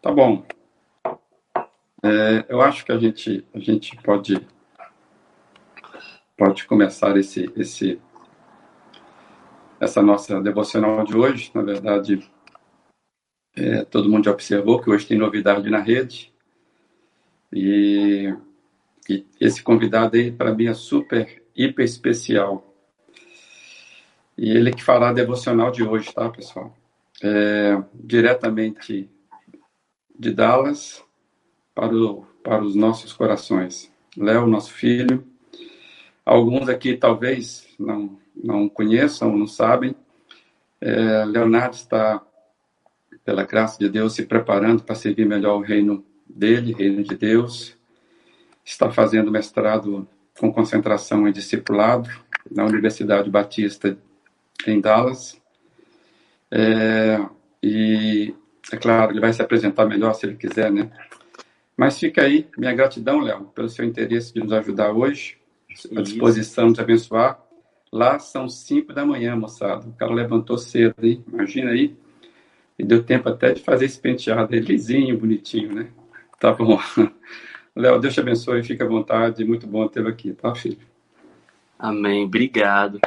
Tá bom. É, eu acho que a gente, a gente pode, pode começar esse, esse, essa nossa devocional de hoje. Na verdade, é, todo mundo já observou que hoje tem novidade na rede. E, e esse convidado aí, para mim, é super, hiper especial. E ele que fará a devocional de hoje, tá, pessoal? É, diretamente de Dallas para, o, para os nossos corações. Léo, nosso filho. Alguns aqui talvez não, não conheçam, não sabem. É, Leonardo está, pela graça de Deus, se preparando para servir melhor o reino dele, reino de Deus. Está fazendo mestrado com concentração em discipulado na Universidade Batista em Dallas. É, e é claro, ele vai se apresentar melhor se ele quiser, né? Mas fica aí minha gratidão, Léo, pelo seu interesse de nos ajudar hoje, a disposição de abençoar. Lá são cinco da manhã, moçada. O cara levantou cedo, hein? Imagina aí. E deu tempo até de fazer esse penteado aí, lisinho, bonitinho, né? Tá bom. Léo, Deus te abençoe, fica à vontade. Muito bom tê-lo aqui, tá, filho? Amém. Obrigado.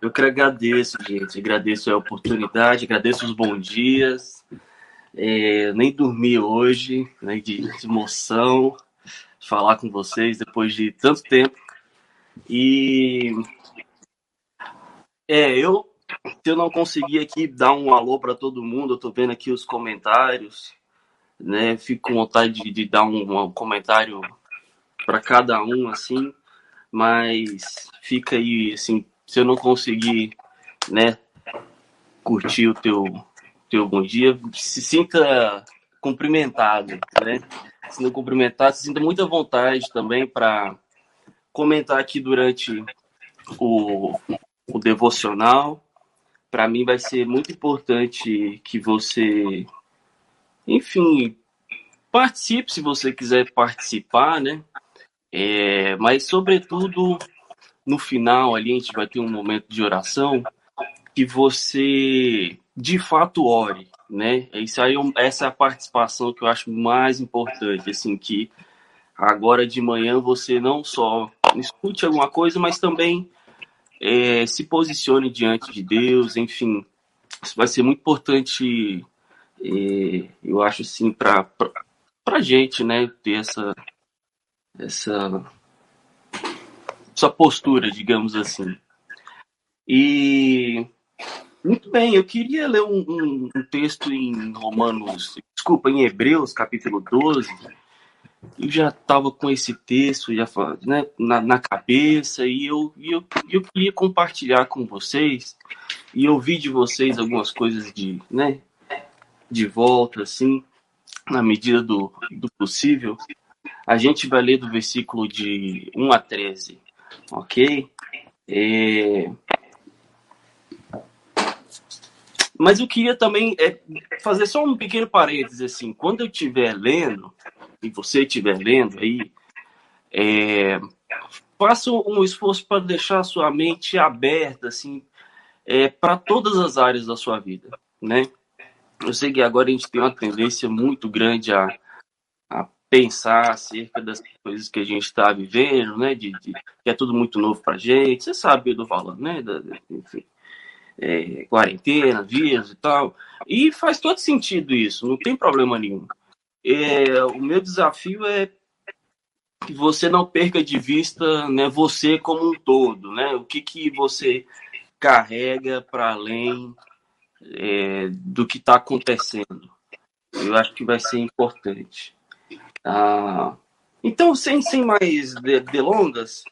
Eu que agradeço, gente. Agradeço a oportunidade, agradeço os bons dias. É, nem dormi hoje, né, de emoção, falar com vocês depois de tanto tempo. E é, eu eu não consegui aqui dar um alô para todo mundo, eu tô vendo aqui os comentários, né? Fico com vontade de, de dar um, um comentário para cada um assim, mas fica aí assim, se eu não conseguir, né, curtir o teu teu bom dia, se sinta cumprimentado, né? Se não cumprimentar, se sinta muita vontade também para comentar aqui durante o, o devocional. Para mim vai ser muito importante que você, enfim, participe se você quiser participar, né? É, mas sobretudo no final ali a gente vai ter um momento de oração que você de fato ore, né? Isso aí, essa é a participação que eu acho mais importante, assim, que agora de manhã você não só escute alguma coisa, mas também é, se posicione diante de Deus, enfim, isso vai ser muito importante, é, eu acho assim, para para gente, né, ter essa essa essa postura, digamos assim. E muito bem, eu queria ler um, um, um, texto em Romanos, desculpa, em Hebreus, capítulo 12. Eu já estava com esse texto já né, na, na cabeça e eu, eu, eu queria compartilhar com vocês e ouvir de vocês algumas coisas de, né, de volta, assim, na medida do, do possível. A gente vai ler do versículo de 1 a 13, ok? É, Mas eu queria também é, fazer só um pequeno parênteses, assim, quando eu estiver lendo, e você estiver lendo aí, é, faça um esforço para deixar a sua mente aberta, assim, é, para todas as áreas da sua vida, né? Eu sei que agora a gente tem uma tendência muito grande a, a pensar acerca das coisas que a gente está vivendo, né? De, de, que é tudo muito novo para gente. Você sabe o que eu estou falando, né? Da, enfim é, quarentena, vírus e tal. E faz todo sentido isso, não tem problema nenhum. É, o meu desafio é que você não perca de vista né, você como um todo, né? O que, que você carrega para além é, do que está acontecendo. Eu acho que vai ser importante. Ah, então, sem, sem mais delongas,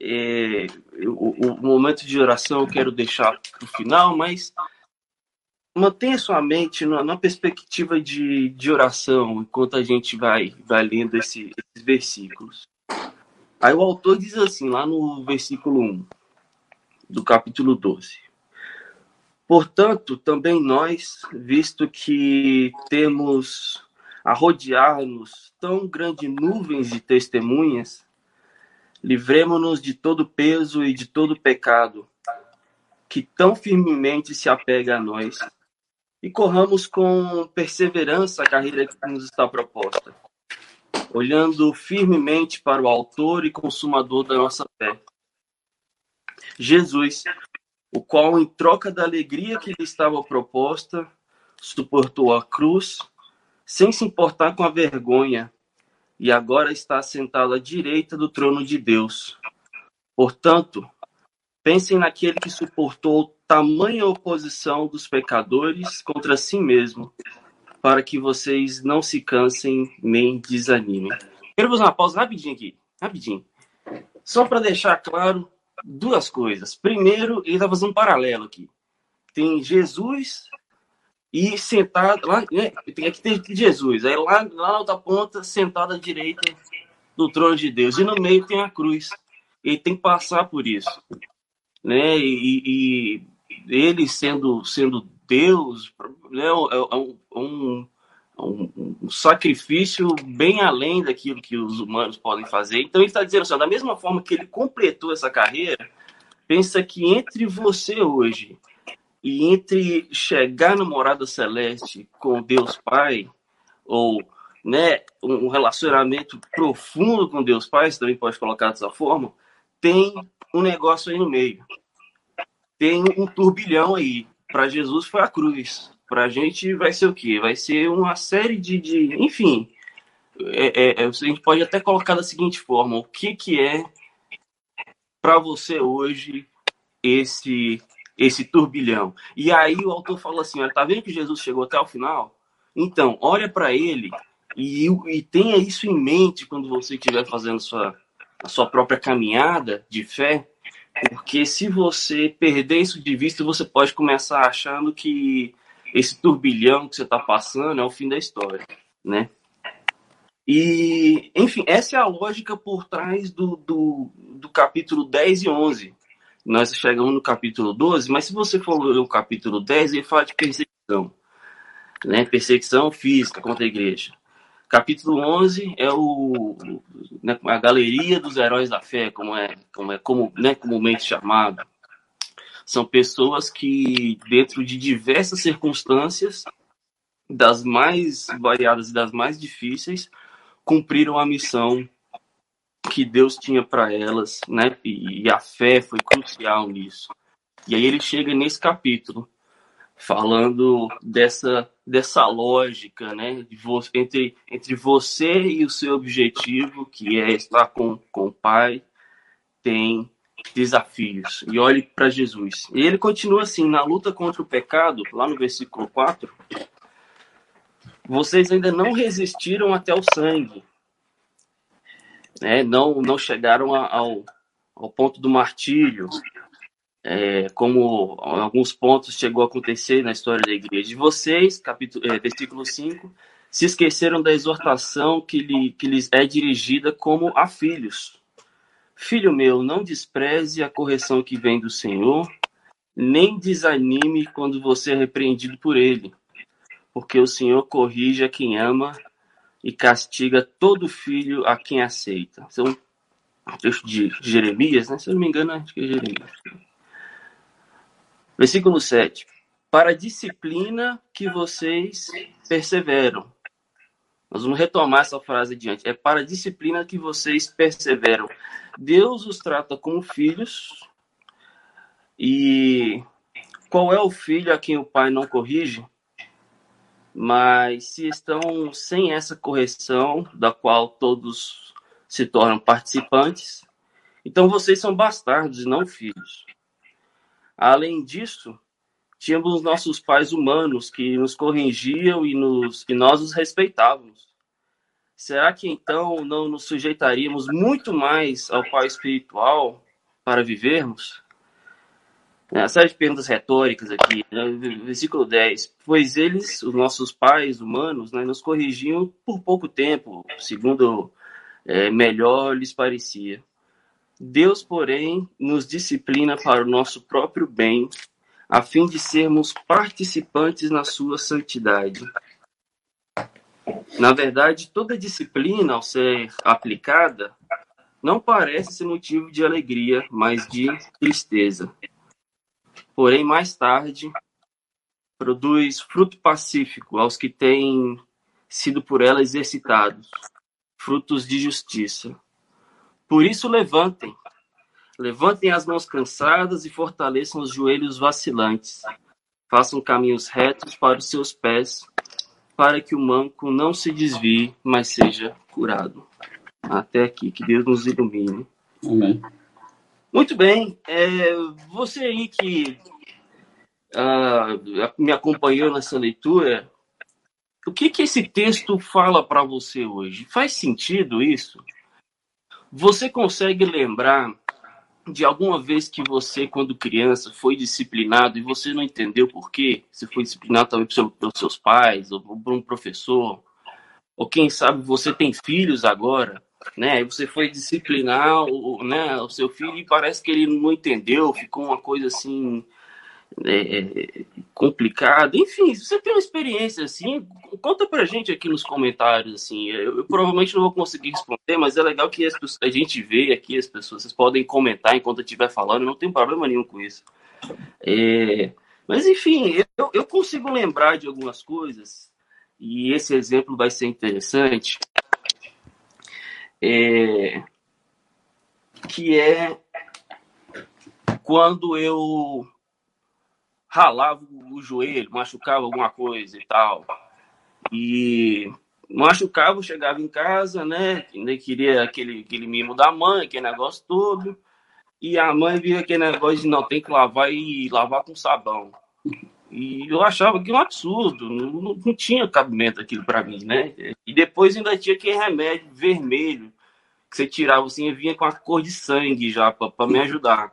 é, o, o, momento de oração eu quero deixar para o final, mas mantenha sua mente na, na, perspectiva de, de oração enquanto a gente vai, vai lendo esse, esses versículos. Aí o autor diz assim, lá no versículo 1 do capítulo 12. Portanto, também nós, visto que temos a rodear-nos tão grande nuvens de testemunhas, Livremo-nos de todo peso e de todo pecado que tão firmemente se apega a nós, e corramos com perseverança a carreira que nos está proposta, olhando firmemente para o Autor e Consumador da nossa fé. Jesus, o qual, em troca da alegria que lhe estava proposta, suportou a cruz, sem se importar com a vergonha, e agora está sentado à direita do trono de Deus. Portanto, pensem naquele que suportou tamanha oposição dos pecadores contra si mesmo, para que vocês não se cansem nem desanimem. Quero fazer uma pausa rapidinho aqui, rapidinho. Só para deixar claro duas coisas. Primeiro, ele está fazendo um paralelo aqui. Tem Jesus e sentado lá, né, aqui tem Jesus, aí lá, lá na outra ponta, sentado à direita do trono de Deus, e no meio tem a cruz. Ele tem que passar por isso, né? E, e ele sendo sendo Deus, né? É um, um, um, um, sacrifício bem além daquilo que os humanos podem fazer. Então ele está dizendo assim, da mesma forma que ele completou essa carreira, pensa que entre você hoje e entre chegar na morada celeste com Deus Pai, ou né, um relacionamento profundo com Deus Pai, você também pode colocar dessa forma, tem um negócio aí no meio. Tem um turbilhão aí. Para Jesus foi a cruz. Para a gente vai ser o quê? Vai ser uma série de. de enfim, é, é, é a gente pode até colocar da seguinte forma: o que, que é para você hoje esse esse turbilhão. E aí o autor fala assim: olha, tá vendo que Jesus chegou até o final? Então, olha para ele e, e, tenha isso em mente quando você estiver fazendo sua, a sua própria caminhada de fé, porque se você perder isso de vista, você pode começar achando que esse turbilhão que você está passando é o fim da história, né? E, enfim, essa é a lógica por trás do, do, do capítulo 10 e 11 nós chegamos no capítulo 12, mas se você for ler o capítulo 10, ele fala de perseguição, né? Perseguição física contra a igreja. Capítulo 11 é o, né, a galeria dos heróis da fé, como é, como é como, né, comumente chamado. São pessoas que, dentro de diversas circunstâncias, das mais variadas e das mais difíceis, cumpriram a missão que Deus tinha para elas, né? E, a fé foi crucial nisso. E aí ele chega nesse capítulo falando dessa dessa lógica, né, entre entre você e o seu objetivo, que é estar com com o Pai, tem desafios. E olhe para Jesus. E ele continua assim, na luta contra o pecado, lá no versículo 4, vocês ainda não resistiram até o sangue, né, não, não chegaram ao, ao ponto do martírio, é, como alguns pontos chegou a acontecer na história da igreja. De vocês, capítulo, é, versículo 5, se esqueceram da exortação que, lhe, que lhes é dirigida como a filhos. Filho meu, não despreze a correção que vem do Senhor, nem desanime quando você é repreendido por ele, porque o Senhor corrige a quem ama e castiga todo filho a quem aceita. São é um texto de Jeremias, né? Se eu não me engano, acho que é Jeremias. Versículo 7. Para a disciplina que vocês perseveram. Nós vamos retomar essa frase adiante. É para a disciplina que vocês perseveram. Deus os trata como filhos. E qual é o filho a quem o pai não corrige? Mas se estão sem essa correção, da qual todos se tornam participantes, então vocês são bastardos e não filhos. Além disso, tínhamos nossos pais humanos que nos corrigiam e, nos, e nós os respeitávamos. Será que então não nos sujeitaríamos muito mais ao Pai espiritual para vivermos? É, a série de perguntas retóricas aqui, né? versículo 10. Pois eles, os nossos pais humanos, né, nos corrigiam por pouco tempo, segundo é, melhor lhes parecia. Deus, porém, nos disciplina para o nosso próprio bem, a fim de sermos participantes na sua santidade. Na verdade, toda disciplina, ao ser aplicada, não parece ser motivo de alegria, mas de tristeza Porém, mais tarde, produz fruto pacífico aos que têm sido por ela exercitados, frutos de justiça. Por isso, levantem, levantem as mãos cansadas e fortaleçam os joelhos vacilantes. Façam caminhos retos para os seus pés, para que o manco não se desvie, mas seja curado. Até aqui, que Deus nos ilumine. Amém. Muito bem. É, você aí que uh, me acompanhou nessa leitura, o que, que esse texto fala para você hoje? Faz sentido isso? Você consegue lembrar de alguma vez que você, quando criança, foi disciplinado e você não entendeu por quê? Você foi disciplinado talvez pelos seus pais ou por um professor? Ou quem sabe você tem filhos agora, né? Você foi disciplinar o, né, o seu filho e parece que ele não entendeu, ficou uma coisa assim é, complicado. Enfim, se você tem uma experiência assim, conta pra gente aqui nos comentários, assim. Eu, eu provavelmente não vou conseguir responder, mas é legal que pessoas, a gente vê aqui as pessoas, vocês podem comentar enquanto eu estiver falando, não tem problema nenhum com isso. É, mas enfim, eu, eu consigo lembrar de algumas coisas, e esse exemplo vai ser interessante. É, que é quando eu ralava o joelho, machucava alguma coisa e tal. E machucava, chegava em casa, né? Ainda queria aquele, aquele mimo da mãe, aquele negócio todo. E a mãe via aquele negócio de não, tem que lavar e lavar com sabão. E eu achava que um absurdo, não, não tinha cabimento aquilo para mim, né? E depois ainda tinha aquele remédio vermelho que você tirava assim e vinha com a cor de sangue já para me ajudar.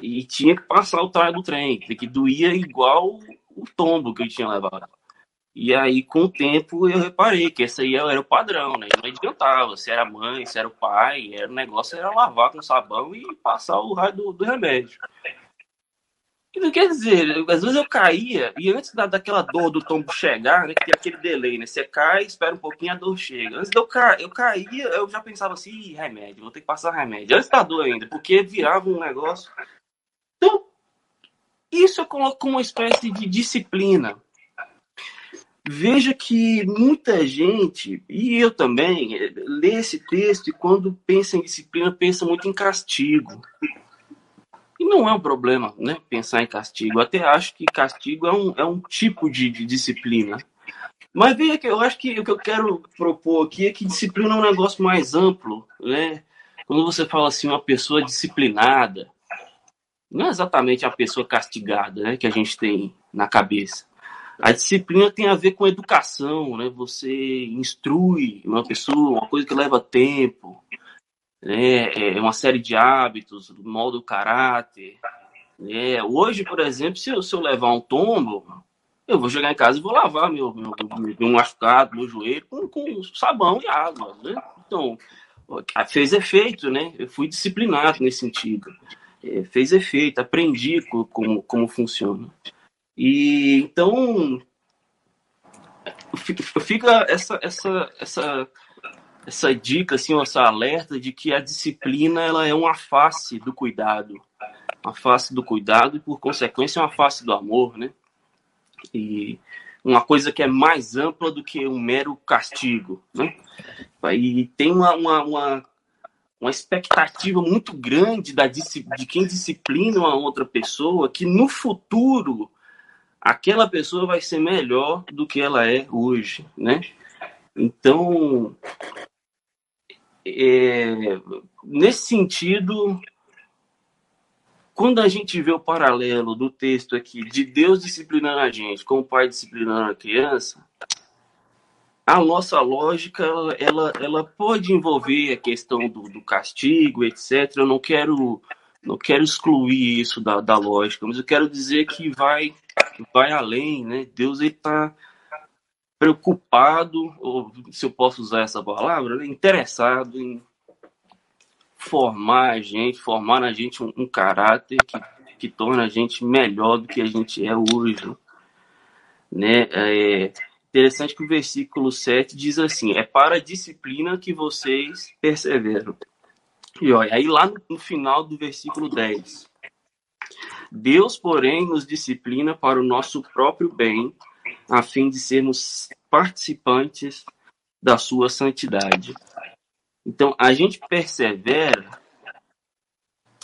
E tinha que passar o traje do trem, que doía igual o tombo que eu tinha levado. E aí, com o tempo, eu reparei que esse aí era o padrão, né? Não adiantava, se era mãe, se era o pai, era, o negócio era lavar com sabão e passar o raio do, do remédio. Então, quer dizer, às vezes eu caía, e antes da, daquela dor do tombo chegar, né, que tem aquele delay, né? Você cai, espera um pouquinho, a dor chega. Antes de eu, ca... eu caía, eu já pensava assim, remédio, vou ter que passar remédio. Antes da dor ainda, porque virava um negócio então, isso eu coloco como uma espécie de disciplina. Veja que muita gente, e eu também, lê esse texto e quando pensa em disciplina, pensa muito em castigo. E não é um problema, né? Pensar em castigo. Até acho que castigo é um, é um tipo de, de disciplina. Mas veja que eu acho que o que eu quero propor aqui é que disciplina é um negócio mais amplo, né? Quando você fala assim, uma pessoa disciplinada, não é exatamente a pessoa castigada né, que a gente tem na cabeça. A disciplina tem a ver com educação, né? Você instrui uma pessoa, uma coisa que leva tempo, né? É uma série de hábitos, molda o caráter. Né? Hoje, por exemplo, se eu, se eu levar um tombo, eu vou chegar em casa e vou lavar meu, meu, meu machucado, meu joelho com, com sabão e água, né? Então, fez efeito, né? Eu fui disciplinado nesse sentido. É, fez efeito, aprendi como, como funciona. E então fica essa, essa, essa, essa dica, assim, essa alerta de que a disciplina ela é uma face do cuidado, uma face do cuidado e por consequência uma face do amor, né? E uma coisa que é mais ampla do que um mero castigo, né? E tem uma, uma, uma uma expectativa muito grande da, de quem disciplina uma outra pessoa que no futuro aquela pessoa vai ser melhor do que ela é hoje, né? Então, é, nesse sentido, quando a gente vê o paralelo do texto aqui de Deus disciplinando a gente com o pai disciplinando a criança, a nossa lógica ela, ela pode envolver a questão do, do castigo, etc. Eu não quero não quero excluir isso da, da lógica, mas eu quero dizer que vai vai além, né? Deus está preocupado, ou se eu posso usar essa palavra, né? interessado em formar a gente, formar na gente um, um caráter que, que torna a gente melhor do que a gente é hoje, né? É, Interessante que o versículo 7 diz assim: É para a disciplina que vocês perseveram. E olha, aí lá no, final do versículo 10. Deus, porém, nos disciplina para o nosso próprio bem, a fim de sermos participantes da sua santidade. Então, a gente persevera,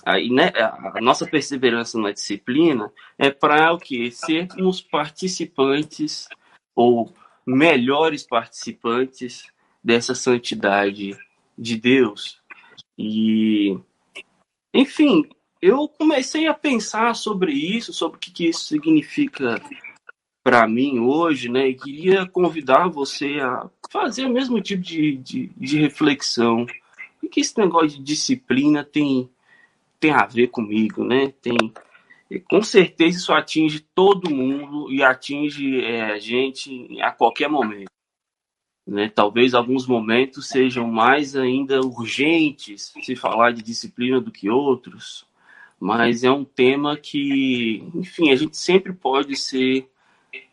aí, né, a nossa perseverança na disciplina é para o que? Sermos participantes ou melhores participantes dessa santidade de Deus. E, enfim, eu comecei a pensar sobre isso, sobre o que, que isso significa para mim hoje, né? E queria convidar você a fazer o mesmo tipo de, de, de reflexão. O que esse negócio de disciplina tem, tem a ver comigo, né? Tem, com certeza isso atinge todo mundo e atinge é, a gente a qualquer momento. Né? Talvez alguns momentos sejam mais ainda urgentes se falar de disciplina do que outros, mas é um tema que, enfim, a gente sempre pode ser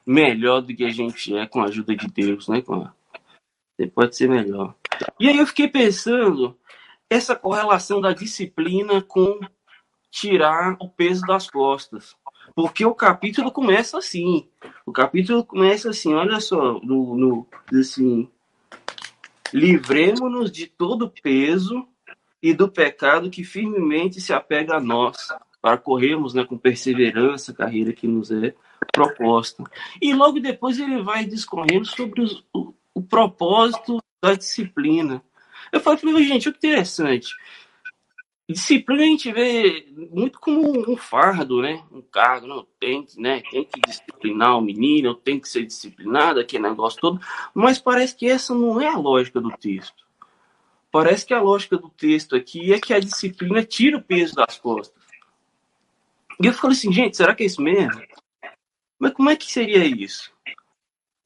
melhor do que a gente é com a ajuda de Deus, né? Você pode ser melhor. E aí eu fiquei pensando essa correlação da disciplina com tirar o peso das costas. Porque o capítulo começa assim. O capítulo começa assim, olha só, no, no assim, livremos-nos de todo peso e do pecado que firmemente se apega a nós, para corrermos né, com perseverança a carreira que nos é proposta. E logo depois ele vai discorrendo sobre os, o, o, propósito da disciplina. Eu falei, gente, o que interessante. Disciplina a gente vê muito como um fardo, né? Um cargo, não tem, né? Tem que disciplinar o menino, tem que ser disciplinado, aquele negócio todo. Mas parece que essa não é a lógica do texto. Parece que a lógica do texto aqui é que a disciplina tira o peso das costas. E eu falei assim, gente, será que é isso mesmo? Mas como é que seria isso?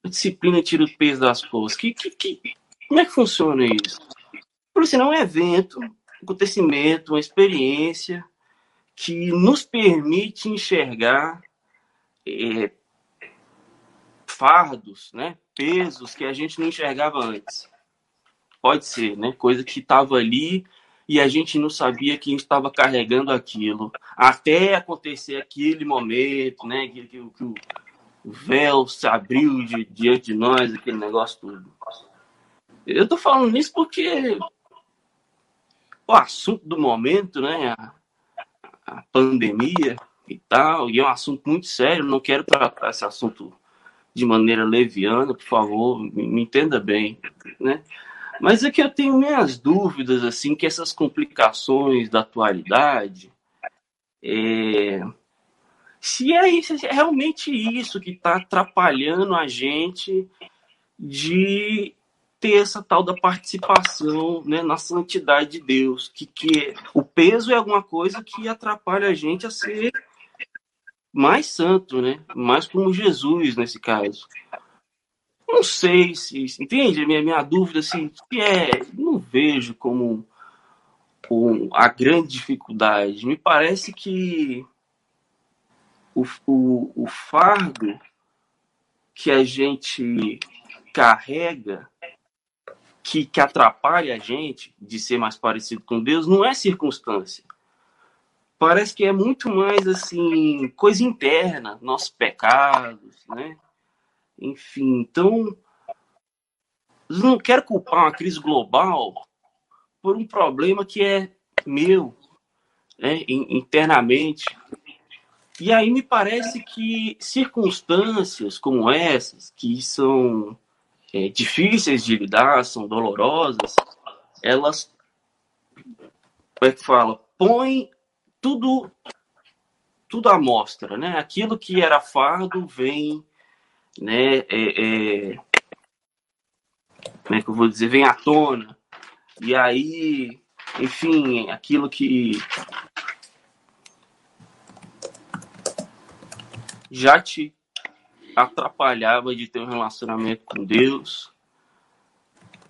A disciplina tira o peso das costas. Que, que, que, como é que funciona isso? Por assim, não é um evento, um acontecimento, uma experiência que nos permite enxergar é, fardos, né? pesos que a gente não enxergava antes. Pode ser, né? Coisa que estava ali e a gente não sabia que estava carregando aquilo, até acontecer aquele momento, né, que, que, que o véu se abriu de, diante de nós, aquele negócio tudo. Eu tô falando isso porque o assunto do momento, né, a, a pandemia e tal, e é um assunto muito sério, não quero tratar esse assunto de maneira leviana, por favor, me, me entenda bem, né? Mas é que eu tenho minhas dúvidas, assim, que essas complicações da atualidade, é... se é, isso, é realmente isso que está atrapalhando a gente de ter essa tal da participação né, na santidade de Deus, que, que o peso é alguma coisa que atrapalha a gente a ser mais santo, né? Mais como Jesus nesse caso. Não sei se. Entende? Minha, minha dúvida, assim, que é. Não vejo como um, a grande dificuldade. Me parece que o, o, o fardo que a gente carrega, que, que atrapalha a gente de ser mais parecido com Deus, não é circunstância. Parece que é muito mais assim, coisa interna, nossos pecados, né? Enfim, então, não quero culpar uma crise global por um problema que é meu, né, internamente. E aí me parece que circunstâncias como essas, que são é, difíceis de lidar, são dolorosas, elas, como é que fala, põem tudo tudo à mostra, né? Aquilo que era fardo vem né, é, é, como é que eu vou dizer, vem à tona. E aí, enfim, aquilo que já te atrapalhava de ter um relacionamento com Deus,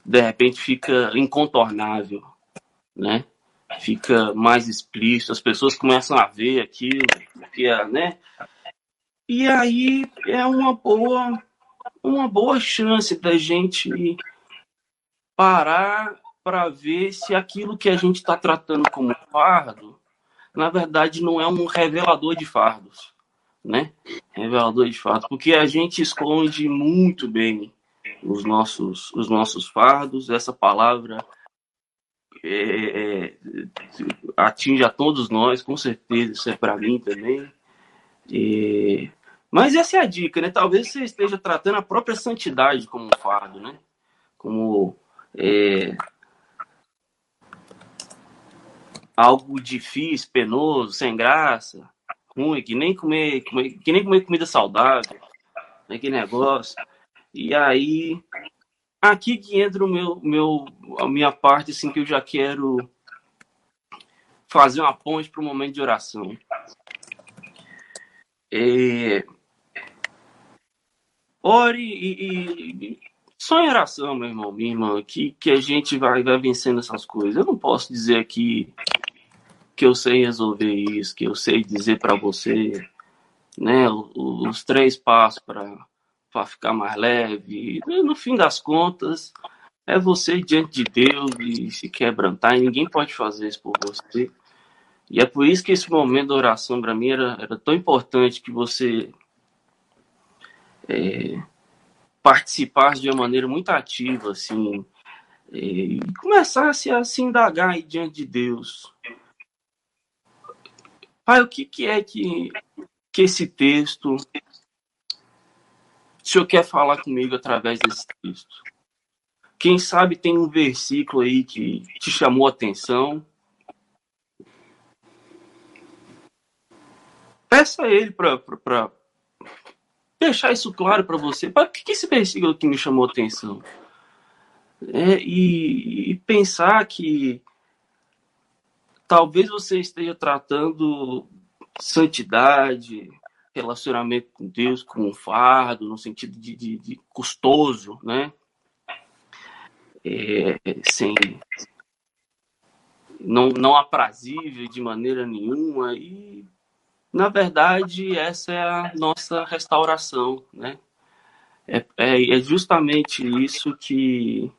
de repente fica incontornável, né? Fica mais explícito, as pessoas começam a ver aquilo, que é, né? E aí é uma boa, uma boa chance da gente parar para ver se aquilo que a gente está tratando como fardo na verdade, não é um revelador de fardos, né? Revelador de fardos, porque a gente esconde muito bem os nossos, os nossos fardos. Essa palavra é, é, atinge a todos nós, com certeza, isso é para mim também. E, mas essa é a dica, né? Talvez você esteja tratando a própria santidade como um fardo, né? Como é, algo difícil, penoso, sem graça, ruim, que nem comer, comer que nem comer comida saudável, né? que negócio. E aí aqui que entra o meu, meu, a minha parte, assim, que eu já quero fazer uma ponte para o momento de oração. Ore e, e, só em oração, meu irmão, minha irmã, que, que a gente vai, vai vencendo essas coisas. Eu não posso dizer aqui que eu sei resolver isso, que eu sei dizer para você, né, os, três passos para ficar mais leve. No fim das contas, é você diante de Deus e se quebrantar, e ninguém pode fazer isso por você. E é por isso que esse momento da oração para mim era, era tão importante que você é, participasse de uma maneira muito ativa, assim, é, e começasse a se indagar aí diante de Deus. Pai, o que, que é que, que esse texto o senhor quer falar comigo através desse texto? Quem sabe tem um versículo aí que te chamou a atenção. Peça a ele para deixar isso claro para você. Para que, que esse versículo que me chamou a atenção? É, e, e pensar que talvez você esteja tratando santidade, relacionamento com Deus como um fardo, no sentido de, de, de custoso, né? É, sem não, não aprazível de maneira nenhuma e na verdade essa é a nossa restauração, né? É, é, é justamente isso que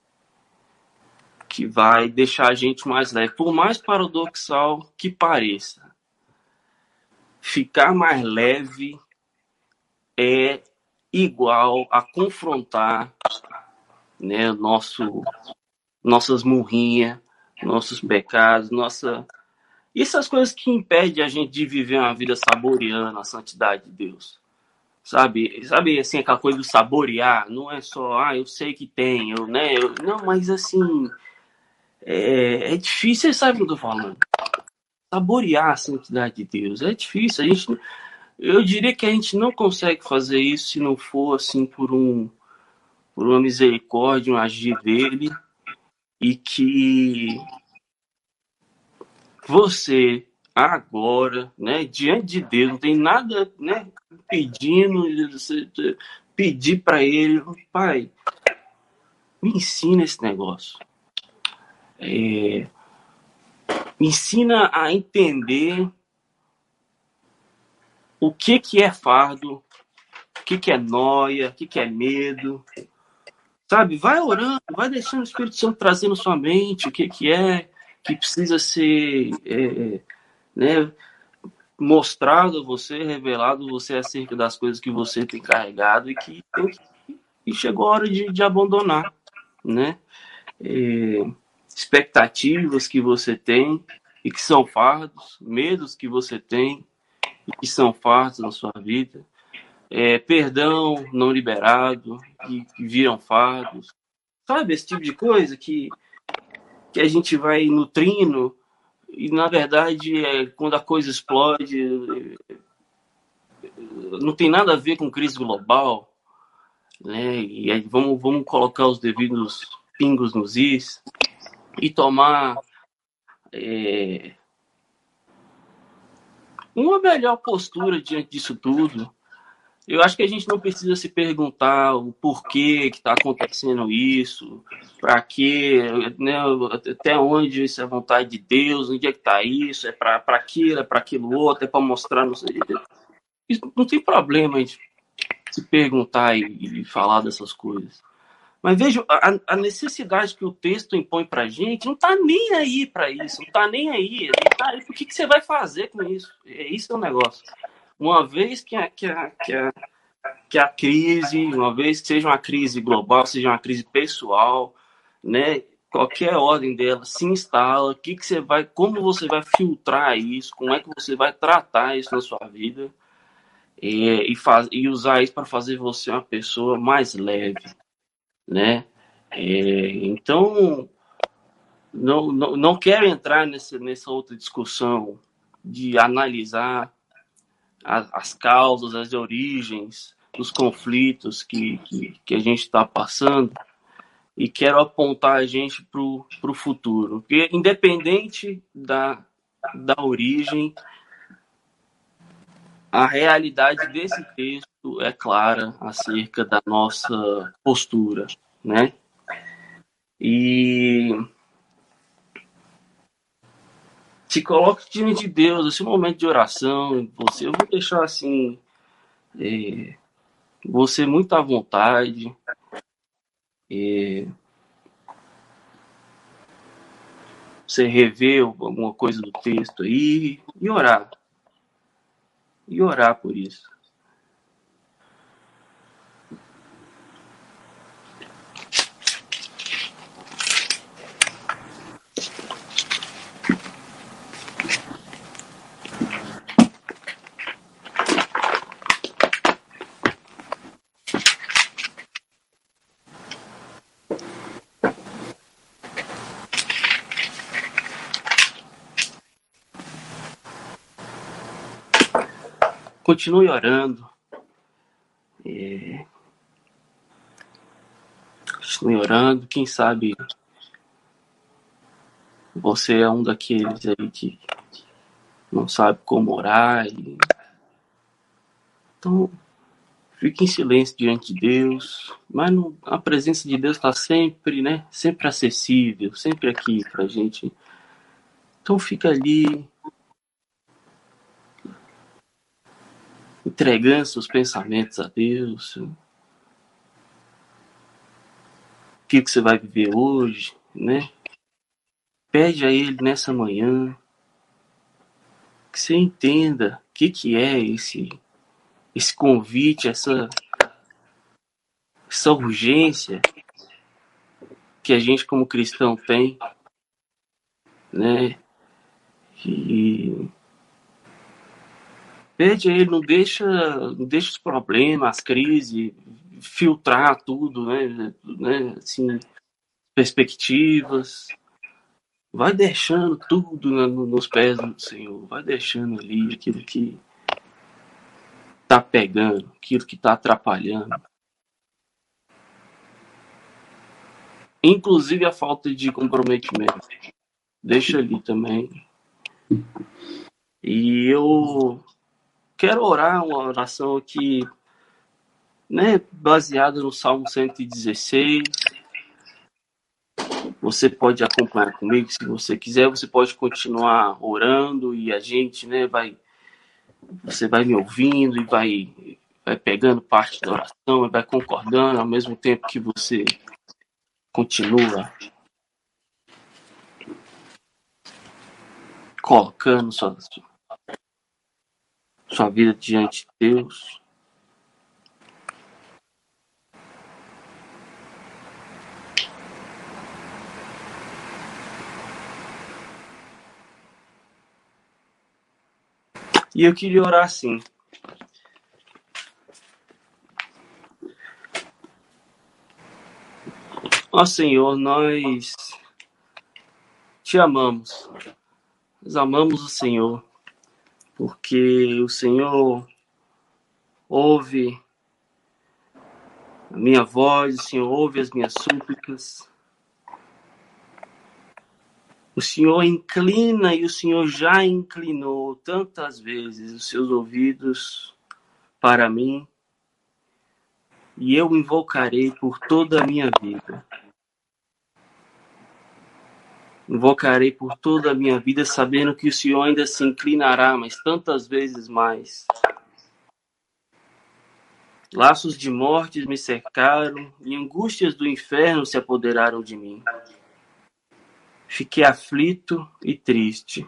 que vai deixar a gente mais leve, por mais paradoxal que pareça ficar mais leve é igual a confrontar né, nosso, nossas murrinhas, nossos pecados, nossa. E essas coisas que impedem a gente de viver uma vida saboreando a santidade de Deus. Sabe, sabe assim, aquela coisa do saborear, não é só, ah, eu sei que tem, eu, né? Eu, não, mas assim, é, é difícil, sabe o que eu tô falando saborear a santidade de Deus. É difícil. A gente, eu diria que a gente não consegue fazer isso se não for assim por um por uma misericórdia, um agir dele e que você agora, né, diante de Deus, não tem nada, né, pedindo, pedir para ele, pai, me ensina esse negócio. É, me ensina a entender o que, que é fardo, o que, que é noia, o que, que é medo. Sabe? Vai orando, vai deixando o Espírito Santo trazer na sua mente o que, que é, que precisa ser é, né, mostrado a você, revelado a você acerca das coisas que você tem carregado e que e chegou a hora de, de abandonar, né? É, expectativas que você tem e que são fardos, medos que você tem e que são fardos na sua vida, é, perdão não liberado e que viram fardos, sabe esse tipo de coisa que que a gente vai nutrindo e na verdade é, quando a coisa explode não tem nada a ver com crise global, né? E aí vamos vamos colocar os devidos pingos nos is e tomar é, uma melhor postura diante disso tudo. Eu acho que a gente não precisa se perguntar o porquê que está acontecendo isso, para quê, né, até onde isso é vontade de Deus, onde é que está isso, é para aquilo, é para aquilo outro, é para mostrar. Não, sei, não tem problema a gente se perguntar e, e falar dessas coisas. Mas veja, a, a, necessidade que o texto impõe para gente não está nem aí para isso, não está nem aí. Tá aí. O que, que você vai fazer com isso? É isso é o negócio. Uma vez que a, que, a, que, a, que a crise, uma vez que seja uma crise global, seja uma crise pessoal, né? Qualquer ordem dela se instala, que, que você vai, como você vai filtrar isso, como é que você vai tratar isso na sua vida e, e, faz, e usar isso para fazer você uma pessoa mais leve, né? É, então, não, não, não quero entrar nessa, nessa outra discussão de analisar a, as causas, as origens dos conflitos que, que, que a gente está passando e quero apontar a gente para o futuro. Porque, independente da, da origem, a realidade desse texto é clara acerca da nossa postura, né? E se coloque diante de Deus, esse momento de oração, você, eu vou deixar assim, é, você muito à vontade, é, você rever alguma coisa do texto aí e orar e orar por isso. Continue orando. É... Continue orando. Quem sabe você é um daqueles aí que não sabe como orar. E... Então, fique em silêncio diante de Deus. Mas a presença de Deus está sempre, né? Sempre acessível, sempre aqui para gente. Então fica ali entregando seus pensamentos a Deus. O que, que você vai viver hoje, né? Pede a Ele nessa manhã que você entenda o que, que é esse, esse convite, essa, essa urgência que a gente como cristão tem, né? E Pede a ele, não deixa, não deixa os problemas, as crises, filtrar tudo, né? né? Assim, perspectivas. Vai deixando tudo nos pés do Senhor. Vai deixando ali aquilo que tá pegando, aquilo que tá atrapalhando. Inclusive a falta de comprometimento. Deixa ali também. E eu quero orar uma oração aqui, né, baseada no Salmo 116. Você pode acompanhar comigo se você quiser, você pode continuar orando e a gente, né, vai você vai me ouvindo e vai vai pegando parte da oração e vai concordando ao mesmo tempo que você continua colocando suas sua vida diante de Deus. E eu queria orar assim. Ó Senhor, nós te amamos. Nós amamos o Senhor porque o Senhor ouve a minha voz, o Senhor ouve as minhas súplicas. O Senhor inclina e o Senhor já inclinou tantas vezes os seus ouvidos para mim, e eu invocarei por toda a minha vida. Invocarei por toda a minha vida, sabendo que o Senhor ainda se inclinará, mas tantas vezes mais. Laços de morte me cercaram e angústias do inferno se apoderaram de mim. Fiquei aflito e triste.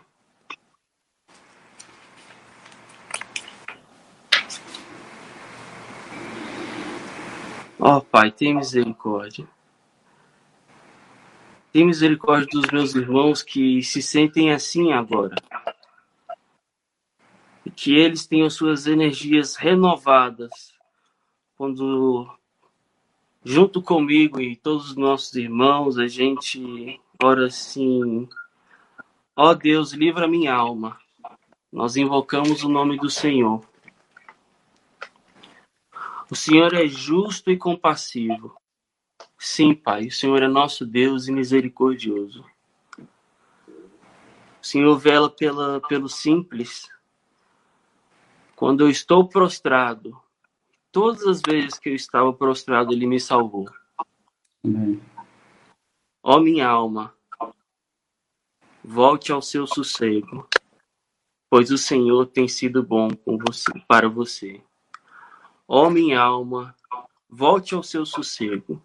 Ó oh, Pai, tem misericórdia. Tem misericórdia dos meus irmãos que se sentem assim agora. E que eles tenham suas energias renovadas quando, junto comigo e todos os nossos irmãos, a gente ora assim: Ó oh Deus, livra minha alma. Nós invocamos o nome do Senhor. O Senhor é justo e compassivo. Sim, Pai, o Senhor é nosso Deus e misericordioso. O Senhor vela pela, pelo simples. Quando eu estou prostrado, todas as vezes que eu estava prostrado, Ele me salvou. Amém. Ó minha alma, volte ao seu sossego, pois o Senhor tem sido bom com você, para você. Ó minha alma, volte ao seu sossego,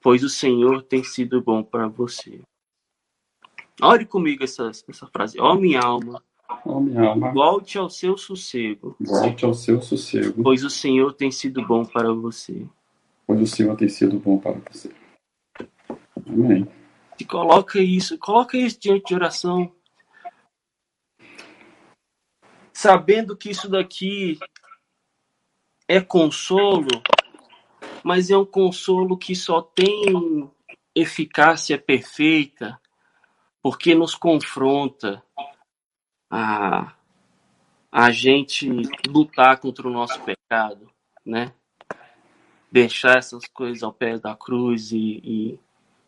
pois o Senhor tem sido bom para você. Ore comigo essa, essa frase. Ó minha alma, Ó minha alma, volte ao seu sossego, volte ao seu sossego, pois o Senhor tem sido bom para você. Pois o Senhor tem sido bom para você. Amém. E coloca isso, coloca isso diante de oração. Sabendo que isso daqui é consolo, mas é um consolo que só tem eficácia perfeita porque nos confronta a, a gente lutar contra o nosso pecado, né? Deixar essas coisas ao pé da cruz e, e,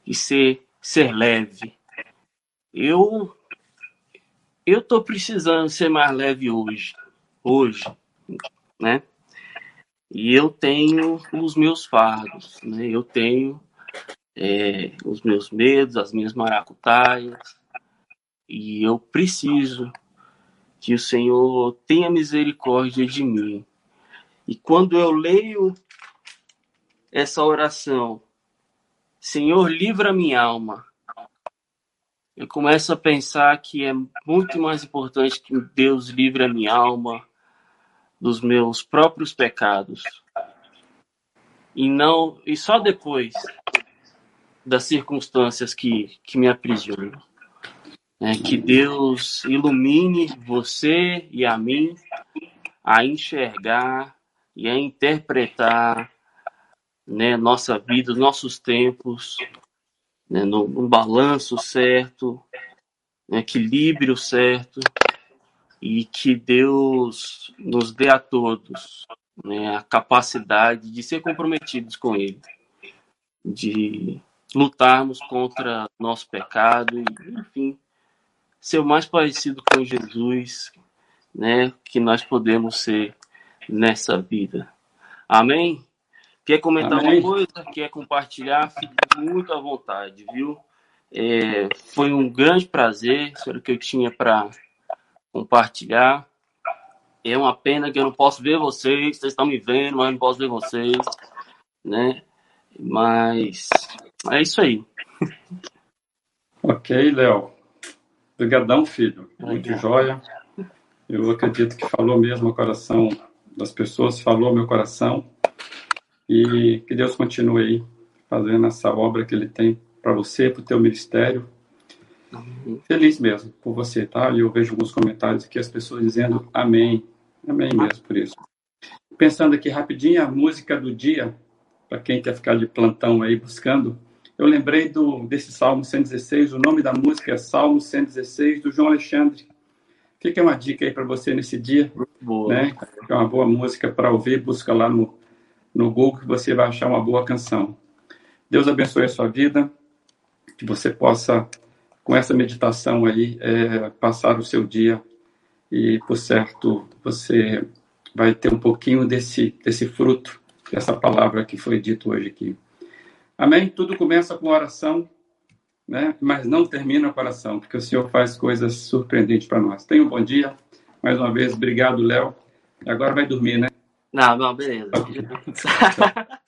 e ser, ser leve. Eu eu tô precisando ser mais leve hoje, hoje, né? E eu tenho os meus fardos, né? Eu tenho é, os meus medos, as minhas maracutaias, e eu preciso que o Senhor tenha misericórdia de mim. E quando eu leio essa oração, Senhor, livra minha alma, eu começo a pensar que é muito mais importante que Deus livre a minha alma dos meus próprios pecados. E não e só depois das circunstâncias que, que me aprisionam. É, que Deus ilumine você e a mim a enxergar e a interpretar né, nossa vida, nossos tempos, né, no, no balanço certo, no equilíbrio certo, e que Deus nos dê a todos né, a capacidade de ser comprometidos com Ele, de lutarmos contra nosso pecado, e, enfim, ser o mais parecido com Jesus, né, que nós podemos ser nessa vida. Amém? Quer comentar Amém. uma coisa? Quer compartilhar? Fique muito à vontade, viu? É, foi um grande prazer, isso era o que eu tinha para compartilhar. É uma pena que eu não posso ver vocês, vocês estão me vendo, mas eu não posso ver vocês, né? Mas é isso aí. Ok, Léo. Obrigadão, filho. Muito joia. Eu acredito que falou mesmo o coração das pessoas, falou meu coração. E que Deus continue aí fazendo essa obra que Ele tem para você, para o teu ministério. Feliz mesmo por você, tá? E eu vejo alguns comentários aqui, as pessoas dizendo amém. Amém mesmo por isso. Pensando aqui rapidinho, a música do dia, para quem quer ficar de plantão aí buscando, eu lembrei do, desse Salmo 116, o nome da música é Salmo 116, do João Alexandre. Fica uma dica aí para você nesse dia. Boa. Né? É uma boa música para ouvir, busca lá no, no Google que você vai achar uma boa canção. Deus abençoe a sua vida, que você possa, com essa meditação aí, é, passar o seu dia e, por certo, você vai ter um pouquinho desse, desse fruto, dessa palavra que foi dito hoje aqui. Amém? Tudo começa com oração, né? mas não termina com oração, porque o Senhor faz coisas surpreendentes para nós. Tenha um bom dia. Mais uma vez, obrigado, Léo. Agora vai dormir, né? Não, não, beleza.